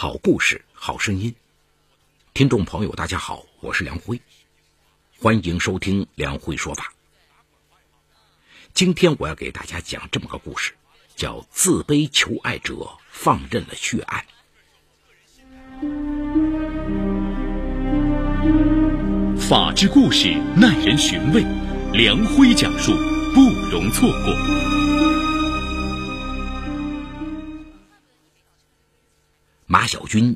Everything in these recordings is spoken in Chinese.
好故事，好声音。听众朋友，大家好，我是梁辉，欢迎收听梁辉说法。今天我要给大家讲这么个故事，叫“自卑求爱者放任了血案”。法治故事耐人寻味，梁辉讲述不容错过。马小军，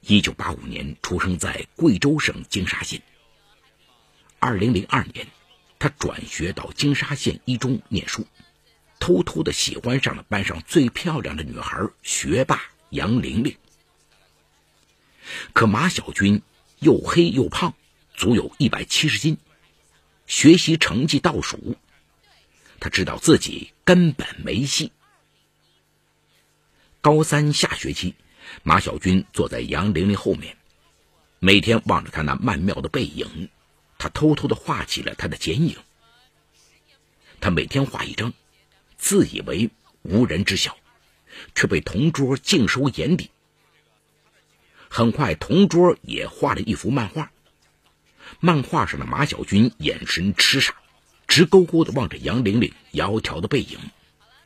一九八五年出生在贵州省金沙县。二零零二年，他转学到金沙县一中念书，偷偷的喜欢上了班上最漂亮的女孩学霸杨玲玲。可马小军又黑又胖，足有一百七十斤，学习成绩倒数，他知道自己根本没戏。高三下学期。马小军坐在杨玲玲后面，每天望着她那曼妙的背影，他偷偷的画起了她的剪影。他每天画一张，自以为无人知晓，却被同桌尽收眼底。很快，同桌也画了一幅漫画，漫画上的马小军眼神痴傻，直勾勾的望着杨玲玲窈窕的背影，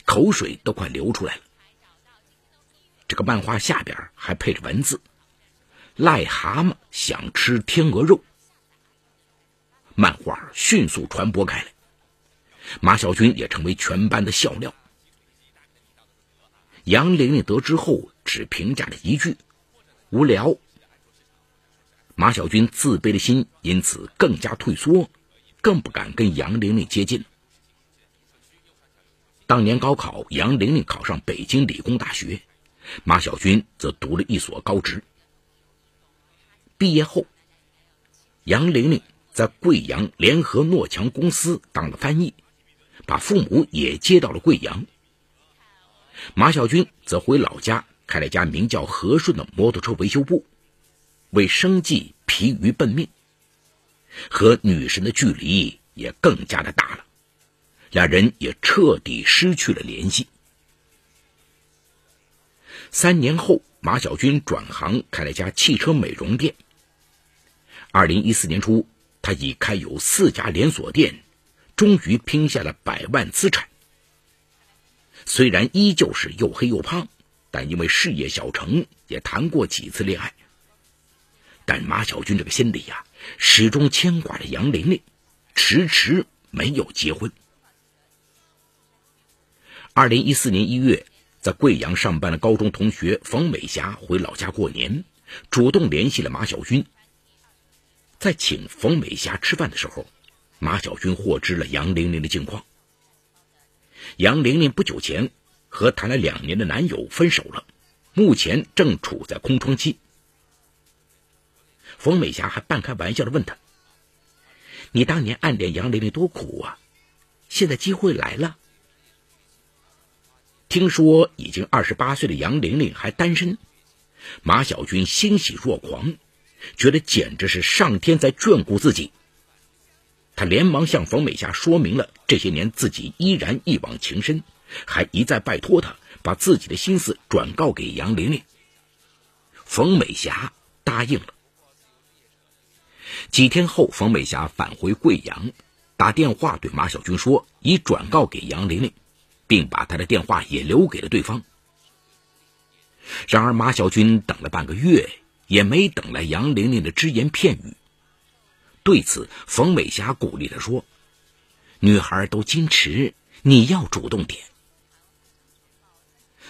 口水都快流出来了。这个漫画下边还配着文字：“癞蛤蟆想吃天鹅肉。”漫画迅速传播开来，马小军也成为全班的笑料。杨玲玲得知后，只评价了一句：“无聊。”马小军自卑的心因此更加退缩，更不敢跟杨玲玲接近。当年高考，杨玲玲考上北京理工大学。马小军则读了一所高职。毕业后，杨玲玲在贵阳联合诺强公司当了翻译，把父母也接到了贵阳。马小军则回老家开了家名叫和顺的摩托车维修部，为生计疲于奔命，和女神的距离也更加的大了，两人也彻底失去了联系。三年后，马小军转行开了家汽车美容店。二零一四年初，他已开有四家连锁店，终于拼下了百万资产。虽然依旧是又黑又胖，但因为事业小成，也谈过几次恋爱。但马小军这个心里呀，始终牵挂着杨玲玲，迟迟没有结婚。二零一四年一月。在贵阳上班的高中同学冯美霞回老家过年，主动联系了马小军。在请冯美霞吃饭的时候，马小军获知了杨玲玲的近况。杨玲玲不久前和谈了两年的男友分手了，目前正处在空窗期。冯美霞还半开玩笑的问他：“你当年暗恋杨玲玲多苦啊，现在机会来了。”听说已经二十八岁的杨玲玲还单身，马小军欣喜若狂，觉得简直是上天在眷顾自己。他连忙向冯美霞说明了这些年自己依然一往情深，还一再拜托他把自己的心思转告给杨玲玲。冯美霞答应了。几天后，冯美霞返回贵阳，打电话对马小军说已转告给杨玲玲。并把他的电话也留给了对方。然而，马小军等了半个月，也没等来杨玲玲的只言片语。对此，冯美霞鼓励他说：“女孩都矜持，你要主动点。”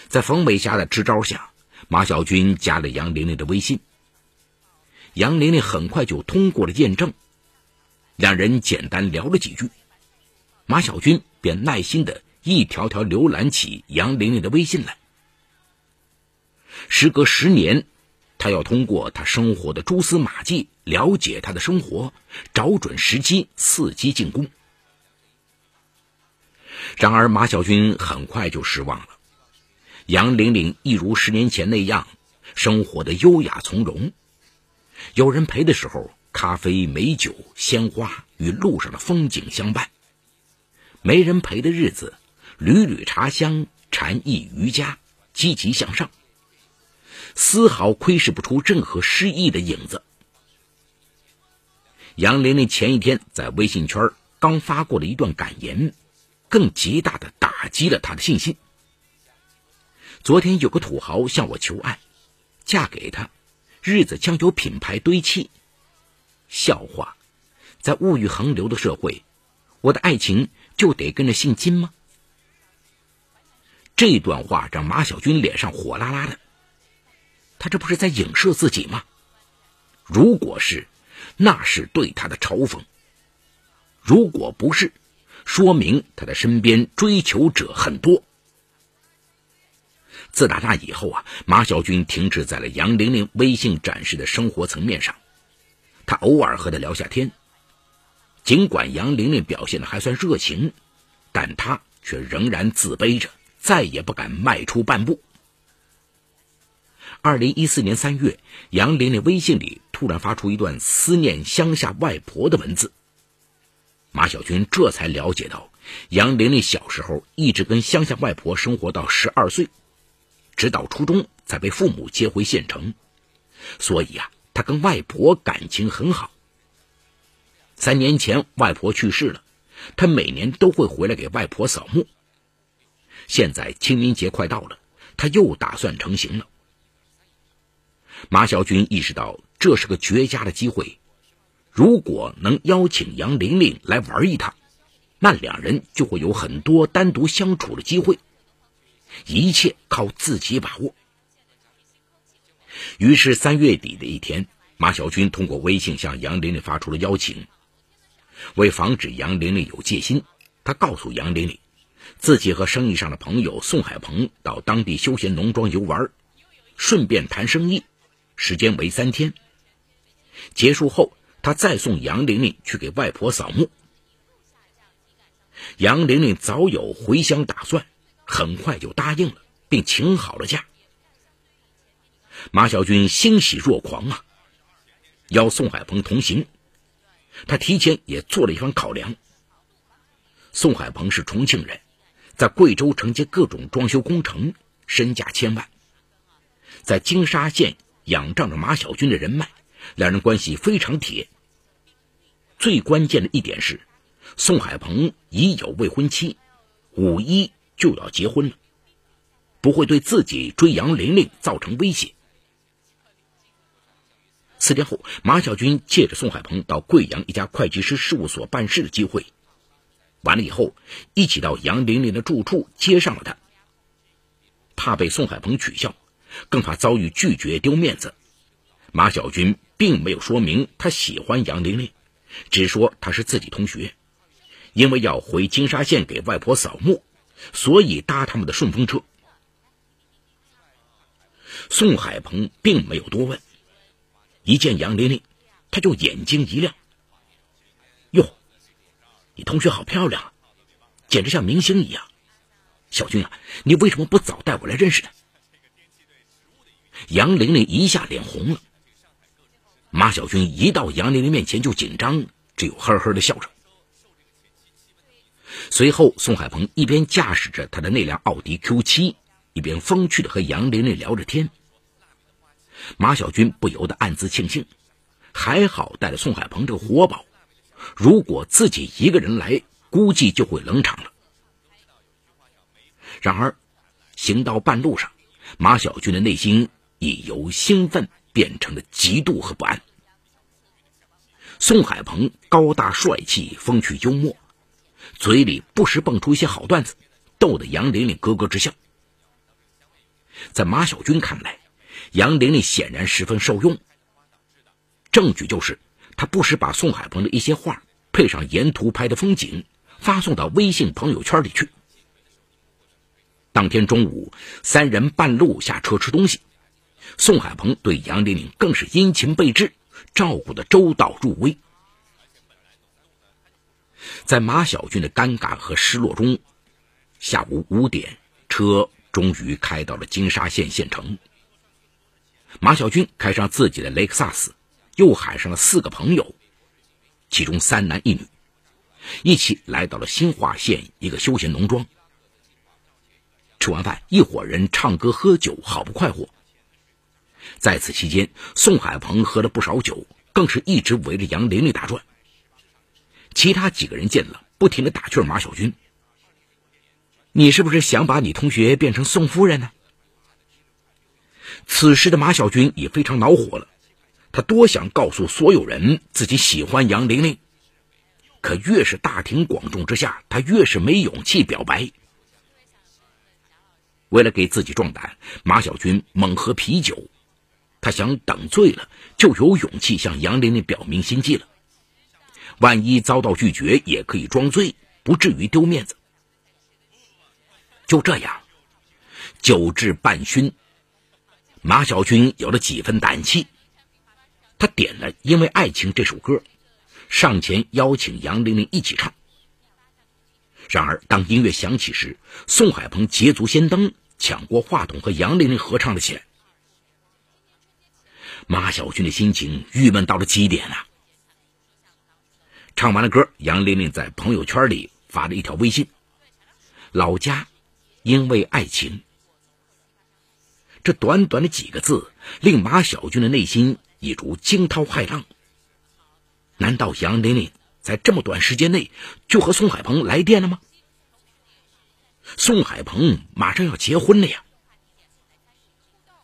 在冯美霞的支招下，马小军加了杨玲玲的微信。杨玲玲很快就通过了验证，两人简单聊了几句，马小军便耐心的。一条条浏览起杨玲玲的微信来。时隔十年，他要通过他生活的蛛丝马迹了解她的生活，找准时机伺机进攻。然而，马小军很快就失望了。杨玲玲一如十年前那样，生活的优雅从容。有人陪的时候，咖啡、美酒、鲜花与路上的风景相伴；没人陪的日子。缕缕茶香，禅意瑜伽，积极向上。丝毫窥视不出任何失意的影子。杨玲玲前一天在微信圈刚发过了一段感言，更极大的打击了她的信心。昨天有个土豪向我求爱，嫁给他，日子将有品牌堆砌。笑话，在物欲横流的社会，我的爱情就得跟着姓金吗？这段话让马小军脸上火辣辣的。他这不是在影射自己吗？如果是，那是对他的嘲讽；如果不是，说明他的身边追求者很多。自打那以后啊，马小军停止在了杨玲玲微信展示的生活层面上。他偶尔和她聊下天，尽管杨玲玲表现的还算热情，但他却仍然自卑着，再也不敢迈出半步。二零一四年三月，杨玲玲微信里突然发出一段思念乡下外婆的文字。马小军这才了解到，杨玲玲小时候一直跟乡下外婆生活到十二岁，直到初中才被父母接回县城，所以啊。他跟外婆感情很好。三年前外婆去世了，他每年都会回来给外婆扫墓。现在清明节快到了，他又打算成行了。马小军意识到这是个绝佳的机会，如果能邀请杨玲玲来玩一趟，那两人就会有很多单独相处的机会，一切靠自己把握。于是三月底的一天，马小军通过微信向杨玲玲发出了邀请。为防止杨玲玲有戒心，他告诉杨玲玲，自己和生意上的朋友宋海鹏到当地休闲农庄游玩，顺便谈生意，时间为三天。结束后，他再送杨玲玲去给外婆扫墓。杨玲玲早有回乡打算，很快就答应了，并请好了假。马小军欣喜若狂啊，邀宋海鹏同行。他提前也做了一番考量。宋海鹏是重庆人，在贵州承接各种装修工程，身价千万，在金沙县仰仗着马小军的人脉，两人关系非常铁。最关键的一点是，宋海鹏已有未婚妻，五一就要结婚了，不会对自己追杨玲玲造成威胁。四天后，马小军借着宋海鹏到贵阳一家会计师事务所办事的机会，完了以后，一起到杨玲玲的住处接上了她。怕被宋海鹏取笑，更怕遭遇拒绝丢面子，马小军并没有说明他喜欢杨玲玲，只说他是自己同学，因为要回金沙县给外婆扫墓，所以搭他们的顺风车。宋海鹏并没有多问。一见杨玲玲，他就眼睛一亮。哟，你同学好漂亮啊，简直像明星一样。小军啊，你为什么不早带我来认识呢？杨玲玲一下脸红了。马小军一到杨玲玲面前就紧张，只有呵呵的笑着。随后，宋海鹏一边驾驶着他的那辆奥迪 Q 七，一边风趣的和杨玲玲聊着天。马小军不由得暗自庆幸，还好带了宋海鹏这个活宝，如果自己一个人来，估计就会冷场了。然而，行到半路上，马小军的内心已由兴奋变成了嫉妒和不安。宋海鹏高大帅气、风趣幽默，嘴里不时蹦出一些好段子，逗得杨玲玲咯咯直笑。在马小军看来，杨玲玲显然十分受用，证据就是他不时把宋海鹏的一些画配上沿途拍的风景发送到微信朋友圈里去。当天中午，三人半路下车吃东西，宋海鹏对杨玲玲更是殷勤备至，照顾的周到入微。在马小军的尴尬和失落中，下午五点，车终于开到了金沙县县城。马小军开上自己的雷克萨斯，又喊上了四个朋友，其中三男一女，一起来到了新化县一个休闲农庄。吃完饭，一伙人唱歌喝酒，好不快活。在此期间，宋海鹏喝了不少酒，更是一直围着杨玲玲打转。其他几个人见了，不停的打趣马小军：“你是不是想把你同学变成宋夫人呢？”此时的马小军也非常恼火了，他多想告诉所有人自己喜欢杨玲玲，可越是大庭广众之下，他越是没勇气表白。为了给自己壮胆，马小军猛喝啤酒，他想等醉了就有勇气向杨玲玲表明心迹了。万一遭到拒绝，也可以装醉，不至于丢面子。就这样，酒至半醺。马小军有了几分胆气，他点了《因为爱情》这首歌，上前邀请杨玲玲一起唱。然而，当音乐响起时，宋海鹏捷足先登，抢过话筒和杨玲玲合唱了起来。马小军的心情郁闷到了极点啊！唱完了歌，杨玲玲在朋友圈里发了一条微信：“老家，因为爱情。”这短短的几个字，令马小军的内心一如惊涛骇浪。难道杨玲玲在这么短时间内就和宋海鹏来电了吗？宋海鹏马上要结婚了呀！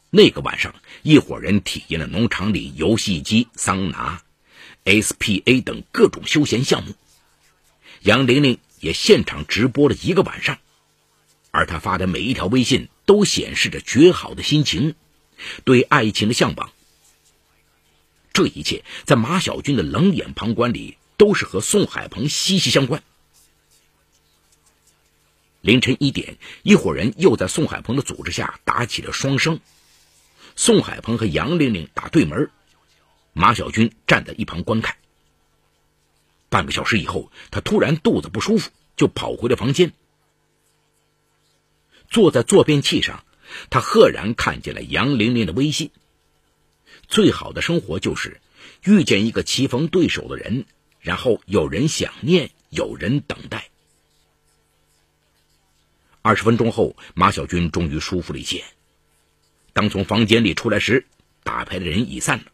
那个晚上，一伙人体验了农场里游戏机、桑拿、SPA 等各种休闲项目。杨玲玲也现场直播了一个晚上，而她发的每一条微信。都显示着绝好的心情，对爱情的向往。这一切在马小军的冷眼旁观里，都是和宋海鹏息息相关。凌晨一点，一伙人又在宋海鹏的组织下打起了双生。宋海鹏和杨玲玲打对门，马小军站在一旁观看。半个小时以后，他突然肚子不舒服，就跑回了房间。坐在坐便器上，他赫然看见了杨玲玲的微信。最好的生活就是遇见一个棋逢对手的人，然后有人想念，有人等待。二十分钟后，马小军终于舒服了一些。当从房间里出来时，打牌的人已散了。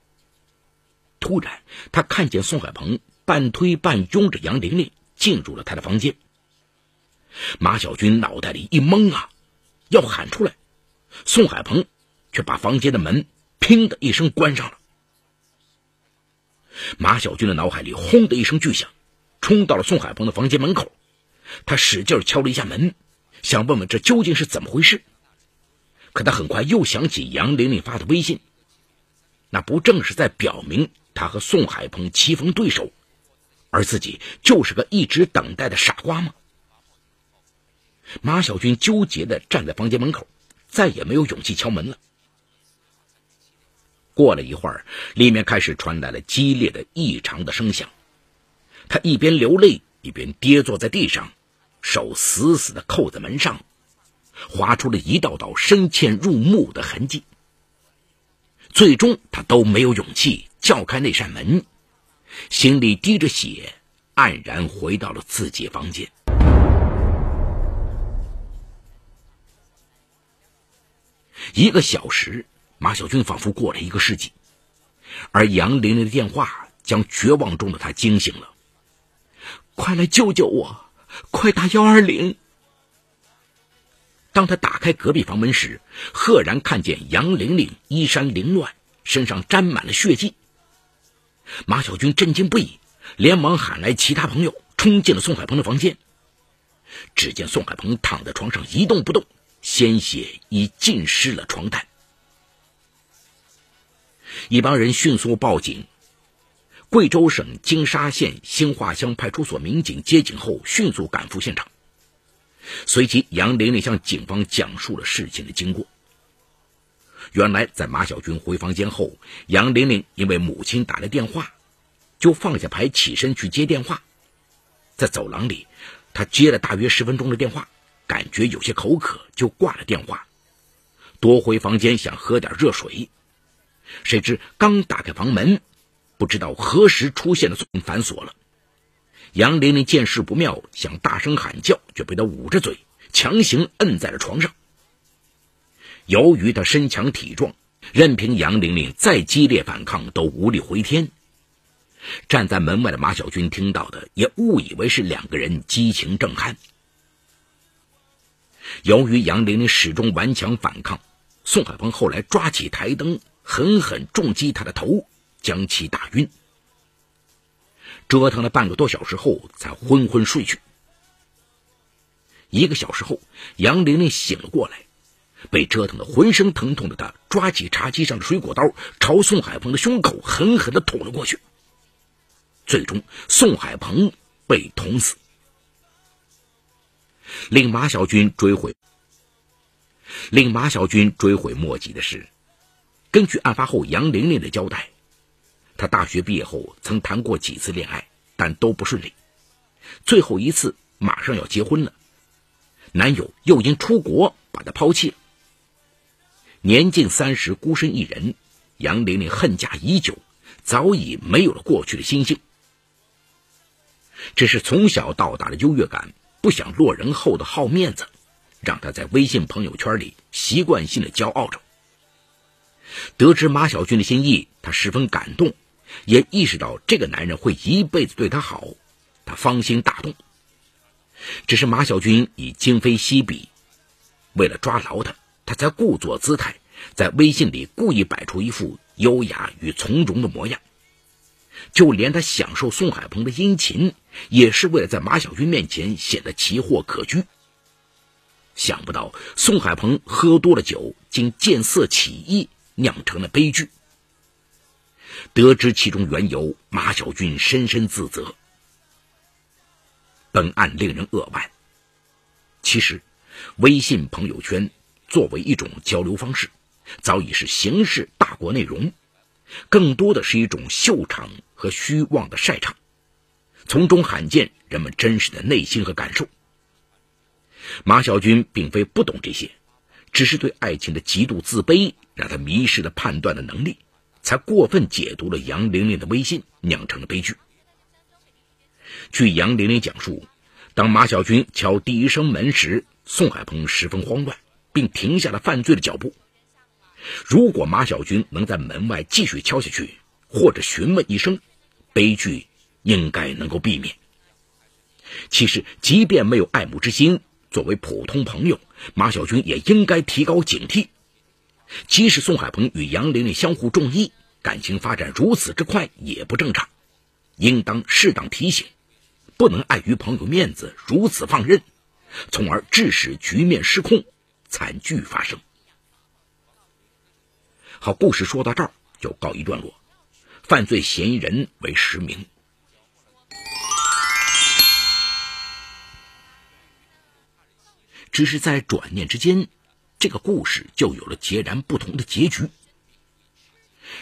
突然，他看见宋海鹏半推半拥着杨玲玲进入了他的房间。马小军脑袋里一懵啊！要喊出来，宋海鹏却把房间的门“砰”的一声关上了。马小军的脑海里“轰”的一声巨响，冲到了宋海鹏的房间门口。他使劲敲了一下门，想问问这究竟是怎么回事。可他很快又想起杨玲玲发的微信，那不正是在表明他和宋海鹏棋逢对手，而自己就是个一直等待的傻瓜吗？马小军纠结的站在房间门口，再也没有勇气敲门了。过了一会儿，里面开始传来了激烈的、异常的声响。他一边流泪，一边跌坐在地上，手死死的扣在门上，划出了一道道深嵌入目的痕迹。最终，他都没有勇气撬开那扇门，心里滴着血，黯然回到了自己房间。一个小时，马小军仿佛过了一个世纪，而杨玲玲的电话将绝望中的他惊醒了。快来救救我！快打幺二零！当他打开隔壁房门时，赫然看见杨玲玲衣衫凌乱，身上沾满了血迹。马小军震惊不已，连忙喊来其他朋友，冲进了宋海鹏的房间。只见宋海鹏躺在床上一动不动。鲜血已浸湿了床单，一帮人迅速报警。贵州省金沙县兴化乡派出所民警接警后，迅速赶赴现场。随即，杨玲玲向警方讲述了事情的经过。原来，在马小军回房间后，杨玲玲因为母亲打来电话，就放下牌起身去接电话。在走廊里，她接了大约十分钟的电话。感觉有些口渴，就挂了电话，夺回房间想喝点热水，谁知刚打开房门，不知道何时出现的反锁了。杨玲玲见势不妙，想大声喊叫，却被他捂着嘴，强行摁在了床上。由于他身强体壮，任凭杨玲玲再激烈反抗，都无力回天。站在门外的马小军听到的，也误以为是两个人激情正酣。由于杨玲玲始终顽强反抗，宋海鹏后来抓起台灯，狠狠重击他的头，将其打晕。折腾了半个多小时后，才昏昏睡去。一个小时后，杨玲玲醒了过来，被折腾的浑身疼痛的她，抓起茶几上的水果刀，朝宋海鹏的胸口狠狠的捅了过去。最终，宋海鹏被捅死。令马小军追悔，令马小军追悔莫及的是，根据案发后杨玲玲的交代。她大学毕业后曾谈过几次恋爱，但都不顺利。最后一次马上要结婚了，男友又因出国把她抛弃。年近三十，孤身一人，杨玲玲恨嫁已久，早已没有了过去的心性。只是从小到大的优越感，不想落人后的好面子，让她在微信朋友圈里习惯性的骄傲着。得知马小军的心意，她十分感动。也意识到这个男人会一辈子对她好，她芳心大动。只是马小军已今非昔比，为了抓牢他，他才故作姿态，在微信里故意摆出一副优雅与从容的模样。就连他享受宋海鹏的殷勤，也是为了在马小军面前显得奇货可居。想不到宋海鹏喝多了酒，竟见色起意，酿成了悲剧。得知其中缘由，马小军深深自责。本案令人扼腕。其实，微信朋友圈作为一种交流方式，早已是形式大过内容，更多的是一种秀场和虚妄的晒场，从中罕见人们真实的内心和感受。马小军并非不懂这些，只是对爱情的极度自卑，让他迷失了判断的能力。才过分解读了杨玲玲的微信，酿成了悲剧。据杨玲玲讲述，当马小军敲第一声门时，宋海鹏十分慌乱，并停下了犯罪的脚步。如果马小军能在门外继续敲下去，或者询问一声，悲剧应该能够避免。其实，即便没有爱慕之心，作为普通朋友，马小军也应该提高警惕。即使宋海鹏与杨玲玲相互中意，感情发展如此之快也不正常，应当适当提醒，不能碍于朋友面子如此放任，从而致使局面失控，惨剧发生。好，故事说到这儿就告一段落，犯罪嫌疑人为实名，只是在转念之间。这个故事就有了截然不同的结局。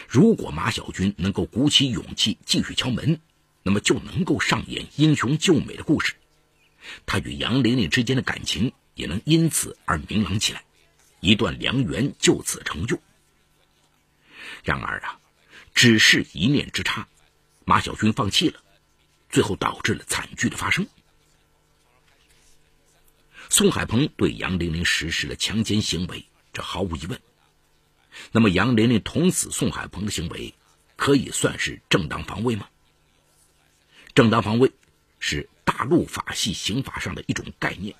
如果马小军能够鼓起勇气继续敲门，那么就能够上演英雄救美的故事，他与杨玲玲之间的感情也能因此而明朗起来，一段良缘就此成就。然而啊，只是一念之差，马小军放弃了，最后导致了惨剧的发生。宋海鹏对杨玲玲实施了强奸行为，这毫无疑问。那么，杨玲玲捅死宋海鹏的行为，可以算是正当防卫吗？正当防卫是大陆法系刑法上的一种概念，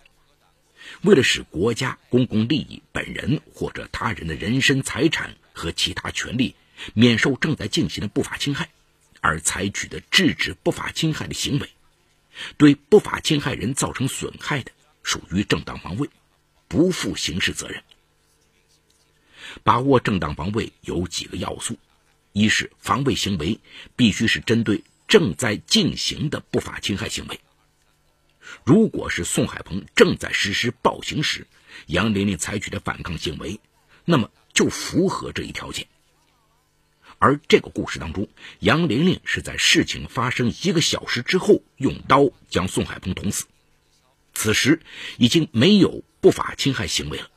为了使国家公共利益、本人或者他人的人身、财产和其他权利免受正在进行的不法侵害，而采取的制止不法侵害的行为，对不法侵害人造成损害的。属于正当防卫，不负刑事责任。把握正当防卫有几个要素：一是防卫行为必须是针对正在进行的不法侵害行为。如果是宋海鹏正在实施暴行时，杨玲玲采取的反抗行为，那么就符合这一条件。而这个故事当中，杨玲玲是在事情发生一个小时之后用刀将宋海鹏捅死。此时已经没有不法侵害行为了，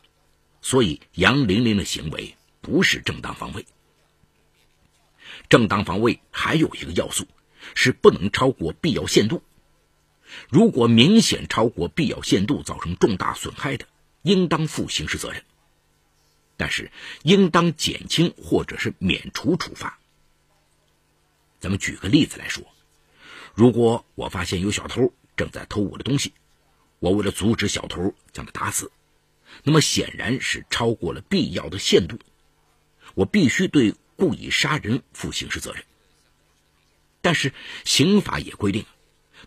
所以杨玲玲的行为不是正当防卫。正当防卫还有一个要素是不能超过必要限度，如果明显超过必要限度造成重大损害的，应当负刑事责任。但是应当减轻或者是免除处罚。咱们举个例子来说，如果我发现有小偷正在偷我的东西，我为了阻止小偷将他打死，那么显然是超过了必要的限度，我必须对故意杀人负刑事责任。但是刑法也规定。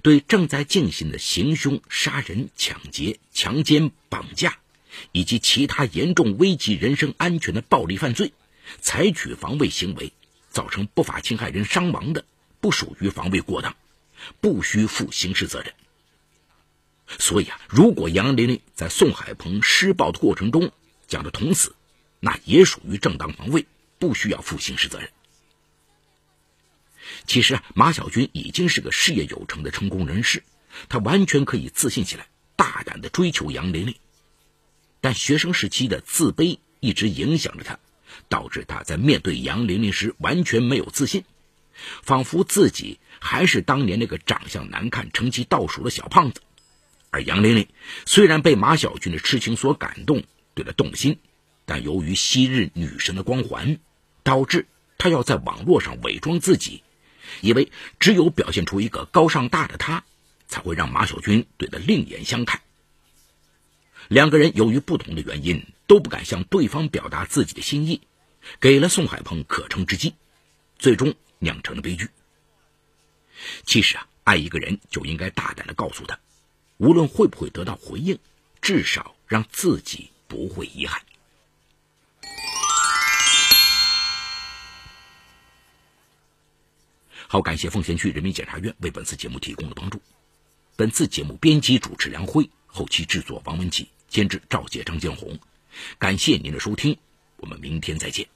对正在进行的行凶、杀人、抢劫、强奸、绑架，以及其他严重危及人身安全的暴力犯罪，采取防卫行为，造成不法侵害人伤亡的，不属于防卫过当，不需负刑事责任。所以啊，如果杨玲玲在宋海鹏施暴的过程中将他捅死，那也属于正当防卫，不需要负刑事责任。其实啊，马小军已经是个事业有成的成功人士，他完全可以自信起来，大胆的追求杨玲玲。但学生时期的自卑一直影响着他，导致他在面对杨玲玲时完全没有自信，仿佛自己还是当年那个长相难看、成绩倒数的小胖子。而杨玲玲虽然被马小军的痴情所感动，对他动心，但由于昔日女神的光环，导致他要在网络上伪装自己。以为只有表现出一个高尚大的他，才会让马小军对他另眼相看。两个人由于不同的原因，都不敢向对方表达自己的心意，给了宋海鹏可乘之机，最终酿成了悲剧。其实啊，爱一个人就应该大胆的告诉他，无论会不会得到回应，至少让自己不会遗憾。好，感谢奉贤区人民检察院为本次节目提供的帮助。本次节目编辑主持梁辉，后期制作王文琪，监制赵杰、张建红。感谢您的收听，我们明天再见。